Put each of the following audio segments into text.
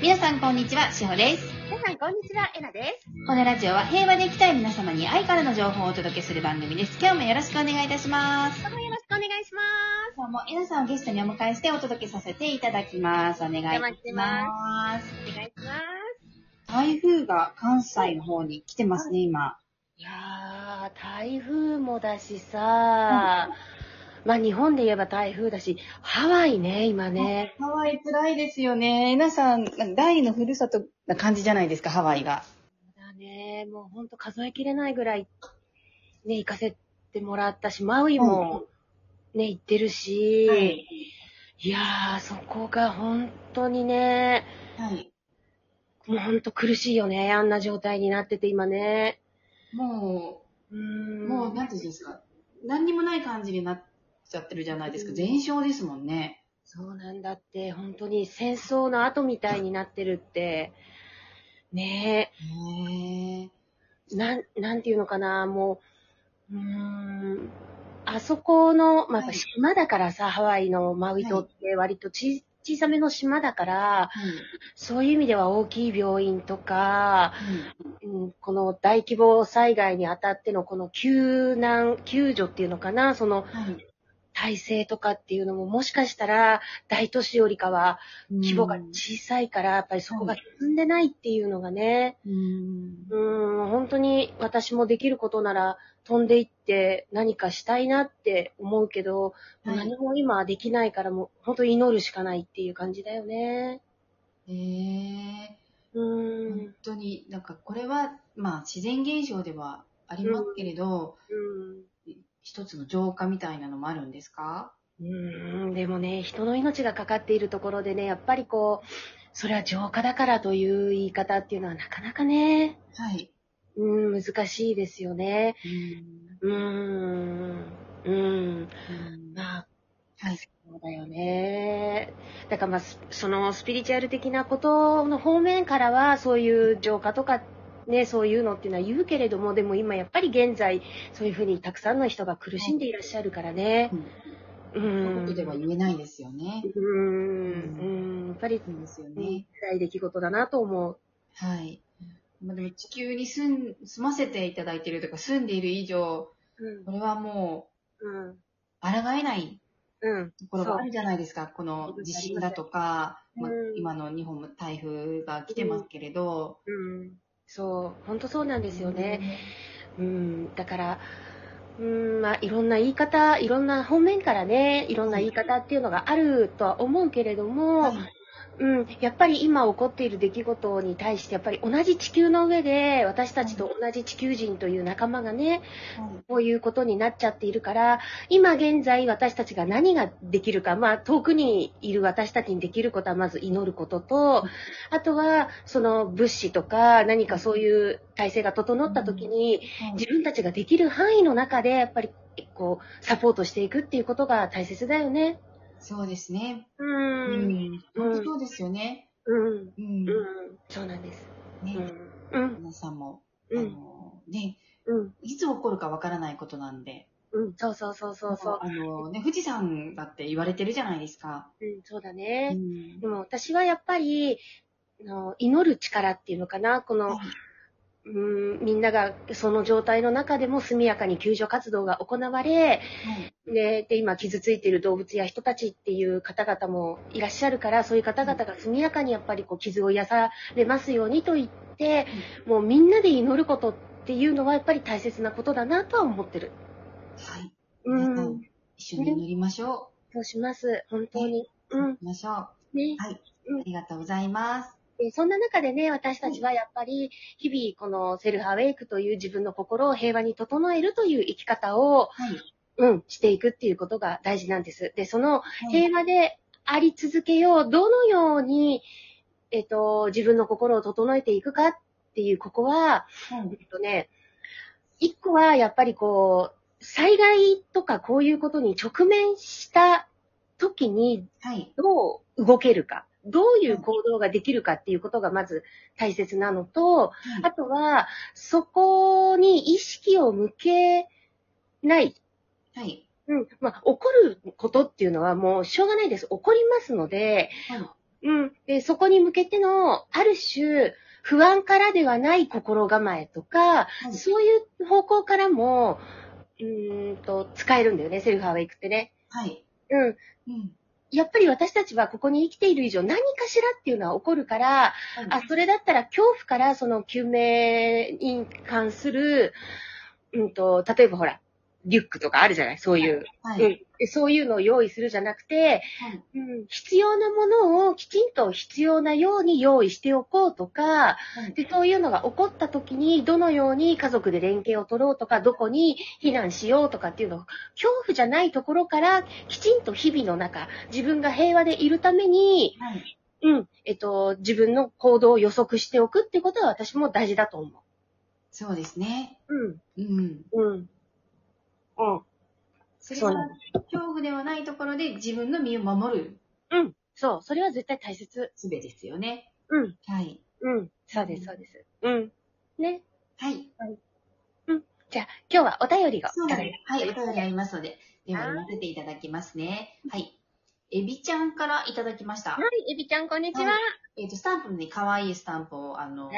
皆さんこんにちは、しほです。皆さん、こんにちは。えなです。このラジオは平和で生きたい皆様に愛からの情報をお届けする番組です。今日もよろしくお願いいたします。どうもよろしくお願いしま今日もえなさんをゲストにお迎えしてお届けさせていただきます。お願いいたしお待ちしてます。す。お願いします。台風が関西の方に来てますね、今。いやー、台風もだしさ、まあ日本で言えば台風だし、ハワイね、今ね。ハワイ辛いですよね。えなさん、第二のふるさとな感じじゃないですか、ハワイが。だね、もうほんと数えきれないぐらい、ね、行かせてもらったし、マウイもね、行ってるし、はいい、やー、そこが本当にね、はい。もうほんと苦しいよね、あんな状態になってて今ね。もうーう、んもう、なんていうんですか。何にもない感じになっちゃってるじゃないですか。全焼ですもんね。そうなんだって、本当に戦争の後みたいになってるって、ねへえ。え、なん、なんていうのかな、もう、うーん、あそこの、まあ、やっぱ島だからさ、ハワイのマウイ島って割とち小さめの島だから、はい。そういう意味では大きい病院とか、はい。うん、この大規模災害にあたってのこの救難、救助っていうのかな、そのはい。体制とかっていうのももしかしたら大都市よりかは規模が小さいから、やっぱりそこが進んでないっていうのがね、うん。うーん、本当に私もできることなら飛んでいって何かしたいなって思うけど、はい何も今できないからもう本当に祈るしかないっていう感じだよね。へえ。うーん、本当に、なんかこれは、まあ自然現象ではありますけれど、うん。一つの浄化みたいなのもあるんですか？うーん、でもね、人の命がかかっているところでね、やっぱりこう、それは浄化だからという言い方っていうのはなかなかね、はい。うん、難しいですよね。うん。うーん、うん。うんまあ、はい。そうだよね。だからまあ、スそのスピリチュアル的なことの方面からは、そういう浄化とか、ね、そういうのっていうのは言うけれども、でも今やっぱり現在、そういうふうにたくさんの人が苦しんでいらっしゃるからね。う一ん。言では言えないですよね。うーん、うん、やっぱりそうですよねね。、辛い出来事だなと思う。はい。まあ、でも地球に住ん住ませていただいているとか、住んでいる以上、うんこれはもうん。う、抗えないうん。ところがあるじゃないですか。この地震だとか、まあうん今の日本も台風が来てますけれど。うん。そう、本当そうなんですよね。うん。だから、うん、まあ、いろんな言い方、いろんな方面からね、いろんな言い方っていうのがあるとは思うけれども、はい。うん、やっぱり今起こっている出来事に対して、やっぱり同じ地球の上で、私たちと同じ地球人という仲間がね、こういうことになっちゃっているから、今現在私たちが何ができるか、まあ遠くにいる私たちにできることはまず祈ることと、あとはその物資とか何かそういう体制が整った時に、はい自分たちができる範囲の中でやっぱりこうサポートしていくっていうことが大切だよね。そうですね。う。うんん。うん本当そうですよね。うん。うん。うん。そうなんです。ね、うん。うん。皆さんも、あうん。の、ね、うん。いつ起こるかわからないことなんで。うん。そうそうそうそうそう。あの、ね、富士山だって言われてるじゃないですか。うん。そうだうね。んでも私はやっぱり、あの祈る力っていうのかな、この、はいうん、みんながその状態の中でも速やかに救助活動が行われ、はい。で、で今傷ついている動物や人たちっていう方々もいらっしゃるから、そういう方々が速やかにやっぱりこう傷を癒されますようにと言って、もうみんなで祈ることっていうのはやっぱり大切なことだなとは思ってる。はい。うん。一緒に祈りましょそうします。本当に。う。うん行。きましょう。あね。りがとうございます。でそんな中でね、私たちはやっぱり、日々このセルフアウェイクという自分の心を平和に整えるという生き方を、はい。うん、していくっていうことが大事なんです。で、そのはい平和であり続けよう、どのように、えっと、自分の心を整えていくかっていう、ここは、はいえっとね、一個はやっぱりこう、災害とかこういうことに直面した時にはい。どう動けるか、どういう行動ができるかっていうことがまず大切なのと、あとは、そこに意識を向けない。はい。うん。まあ、起こることっていうのはもうしょうがないです。起こりますので、はい。うん。で、そこに向けての、ある種、不安からではない心構えとか、はいそういう方向からも、うーんと、使えるんだよね、セルフアウェイクってね。はい。うん。うん。やっぱり私たちはここに生きている以上何かしらっていうのは起こるから、あ、それだったら恐怖からその救命に関する、うんと、例えばほら、リュックとかあるじゃない？そういう。はい。うんでそういうのを用意するじゃなくて、はい。うん、必要なものをきちんと必要なように用意しておこうとか、はい。で、そういうのが起こった時に、どのように家族で連携を取ろうとか、どこに避難しようとかっていうのを、恐怖じゃないところから、きちんと日々の中、自分が平和でいるために、はい。うん、えっと、自分の行動を予測しておくってことは私も大事だと思そうですね。う。うん。うん、うん。うん、そ恐怖ではないところで自分の身を守るうん。そう、それは絶対大切。術ですよね。うん、はい。うん。そうです、そうです。うん。ね。はい。じゃあ、今日はお便りが。そうです。はい。お便りありますので、では読ませていただきますね。はい。エビちゃんからいただきました。はい、エビちゃん、こんにちは。えっ、と、スタンプに可愛いスタンプを、あの、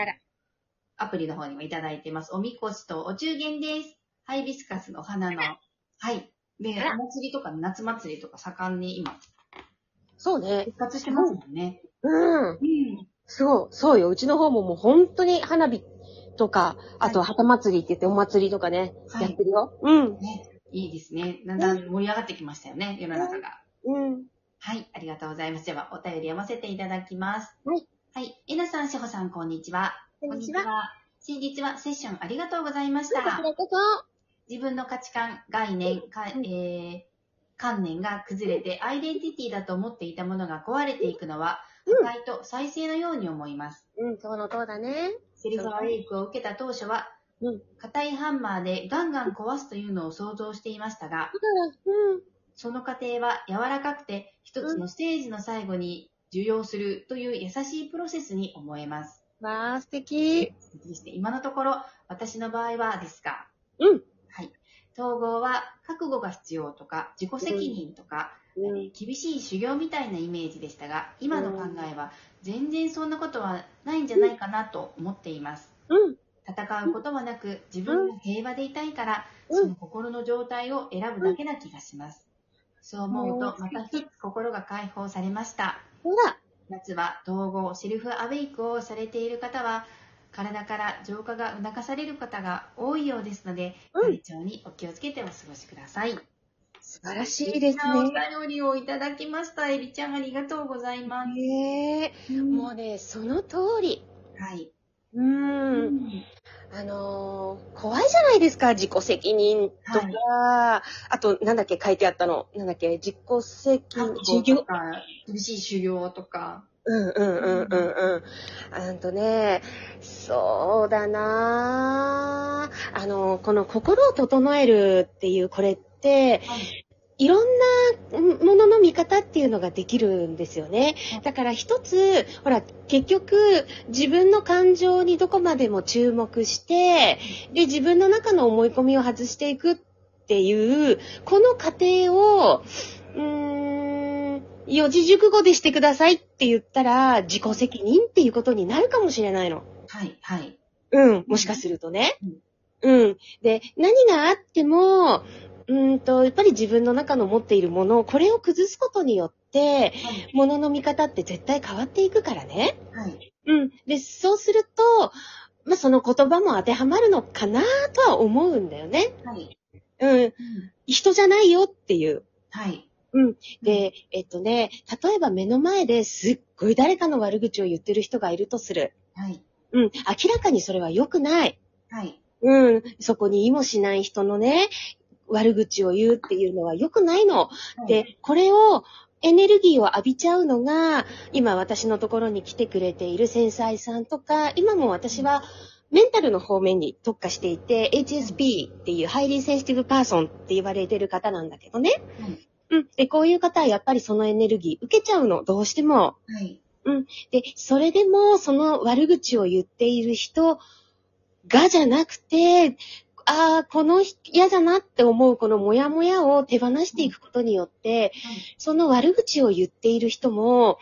アプリの方にもいただいてます。おみこしとお中元です。ハイビスカスのお花の。はい。で、お祭りとか夏祭りとか盛んに今、そうね。復活してますもんね。うん。うん。そう、そうよ。うちの方ももう本当に花火とか、あと旗祭りって言ってお祭りとかね、はいやってるよ。うん。ね。いいですね。だんだん盛り上がってきましたよね、世の中が。うん。はい、ありがとうございます。では、お便り読ませていただきます。はい。はい。えなさん、しほさん、こんにちは。こんにちは。先日はセッションありがとうございました。こちらこそ。自分の価値観、概念、かえー観念が崩れてアイデンティティだと思っていたものが壊れていくのは、うん破壊と再生のように思います。うん、その通だね。セルフアウェイクを受けた当初はうん、硬いハンマーでガンガン壊すというのを想像していましたが、うん。その過程は柔らかくて、一つのステージの最後に受容するという優しいプロセスに思えます。わあ、素敵。今のところ、私の場合はですが、うん。はい。統合は覚悟が必要とか、自己責任とか、うん。厳しい修行みたいなイメージでしたが、今の考えは全然そんなことはないんじゃないかなと思っています。うん。戦うことはなく、自分が平和でいたいから、うんその心の状態を選ぶだけな気がします。そう思うと、また一つ心が解放されました。夏は統合、セルフアウェイクをされている方は、体から浄化が促される方が多いようですので、うん体調にお気をつけてお過ごしください。素晴らしいですおね。便りをいただきました。エビちゃんありがとうございます。へえ。もうね、その通り。はい。う。うんあのー怖いじゃないですか、自己責任とか、あと、なんだっけ、書いてあったの。なんだっけ、自己責任、と。か、厳しい修行とか。うんうんうんうんうん。あんとね、そうだなぁあの、この心を整えるっていうこれって、はい。いろんなものの見方っていうのができるんですよね。だから一つ、ほら、結局、自分の感情にどこまでも注目して、で、自分の中の思い込みを外していくっていう、この過程を、うーん、四字熟語でしてくださいって言ったら、自己責任っていうことになるかもしれないの。はい。はい。うん、もしかするとね。うん。で、何があっても、うーんと、やっぱり自分の中の持っているものを、これを崩すことによって、はい。ものの見方って絶対変わっていくからね。はい。うん。で、そうすると、まあ、その言葉も当てはまるのかなとは思うんだよね。はい。うん。うん人じゃないよっていう。はい。うん。で、えっとね、例えば目の前ですっごい誰かの悪口を言ってる人がいるとする。はい。うん。明らかにそれは良くない。はい。うん。そこに意もしない人のね、悪口を言うっていうのは良くないの。で、これを、エネルギーを浴びちゃうのが、今私のところに来てくれている繊細さんとか、今も私はメンタルの方面に特化していて、HSP っていう Highly Sensitive Person って言われてる方なんだけどね。はいうん。で、こういう方はやっぱりそのエネルギー受けちゃうの、どうしても。はい。で、それでも、その悪口を言っている人がじゃなくて、ああ、この人嫌だなって思うこのモヤモヤを手放していくことによって、その悪口を言っている人も、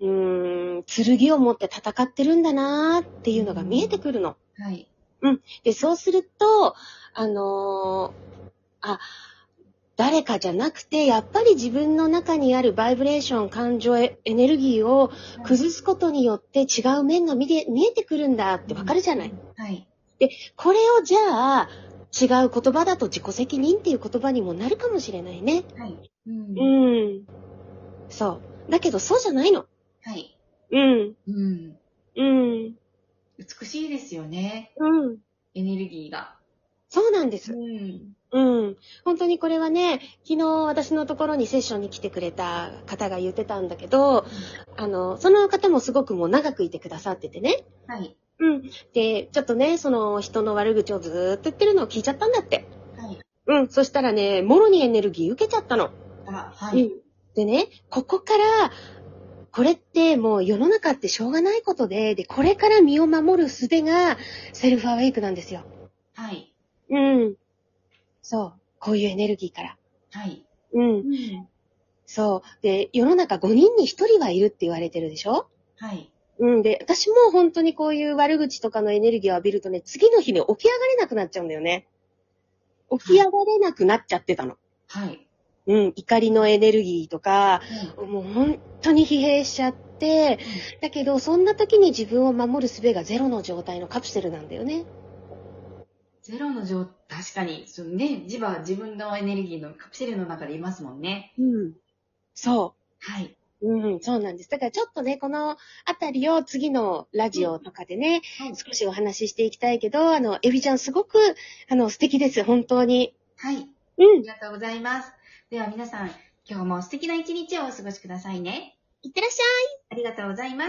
うーん、剣を持って戦ってるんだなーっていうのが見えてくるの。はい。で、そうすると、あのーあ、誰かじゃなくて、やっぱり自分の中にあるバイブレーション、感情、エエネルギーを崩すことによって違う面が見えてくるんだってわかるじゃない？はい。これをじゃあ、違う言葉だと自己責任っていう言葉にもなるかもしれないね。はい。うん。うん。そう。だけどそうじゃないの。はい。うん。うん。うん。美しいですよね。うん。エネルギーが。そうなんです。ん。うん。本当にこれはね、昨日私のところにセッションに来てくれた方が言ってたんだけど、あの、その方もすごくもう長くいてくださっててね。はい。うん。で、ちょっとね、その人の悪口をずーっと言ってるのを聞いちゃったんだって。はい。うん。そしたらね、もろにエネルギー受けちゃったの。あら、はい。うん。でね、ここから、これってもう世の中ってしょうがないことで、で、これから身を守る術がセルフアウェイクなんですよ。はい。うん。そう。こういうエネルギーから。はい。うん。うん。そう。で、世の中5人に1人はいるって言われてるでしょ？はい。うん。で、私も本当にこういう悪口とかのエネルギーを浴びるとね、次の日ね、起き上がれなくなっちゃうんだよね。起き上がれなくなっちゃってたの。はい。うん。怒りのエネルギーとか、はい。もう本当に疲弊しちゃって、だけど、そんな時に自分を守る術がゼロの状態のカプセルなんだよね。ゼロの状、確かに、そのね、自は自分のエネルギーのカプセルの中でいますもんね。うん。そはい。う。うん、そうなんです。だからちょっとね、このあたりを次のラジオとかでね、はい。少しお話ししていきたいけど、あの、エビちゃんすごく、あの、素敵です、本当に。はい。うあん。りがとうございます。では皆さん、今日も素敵な一日をお過ごしくださいね。いってらっしゃい。ありがとうございます。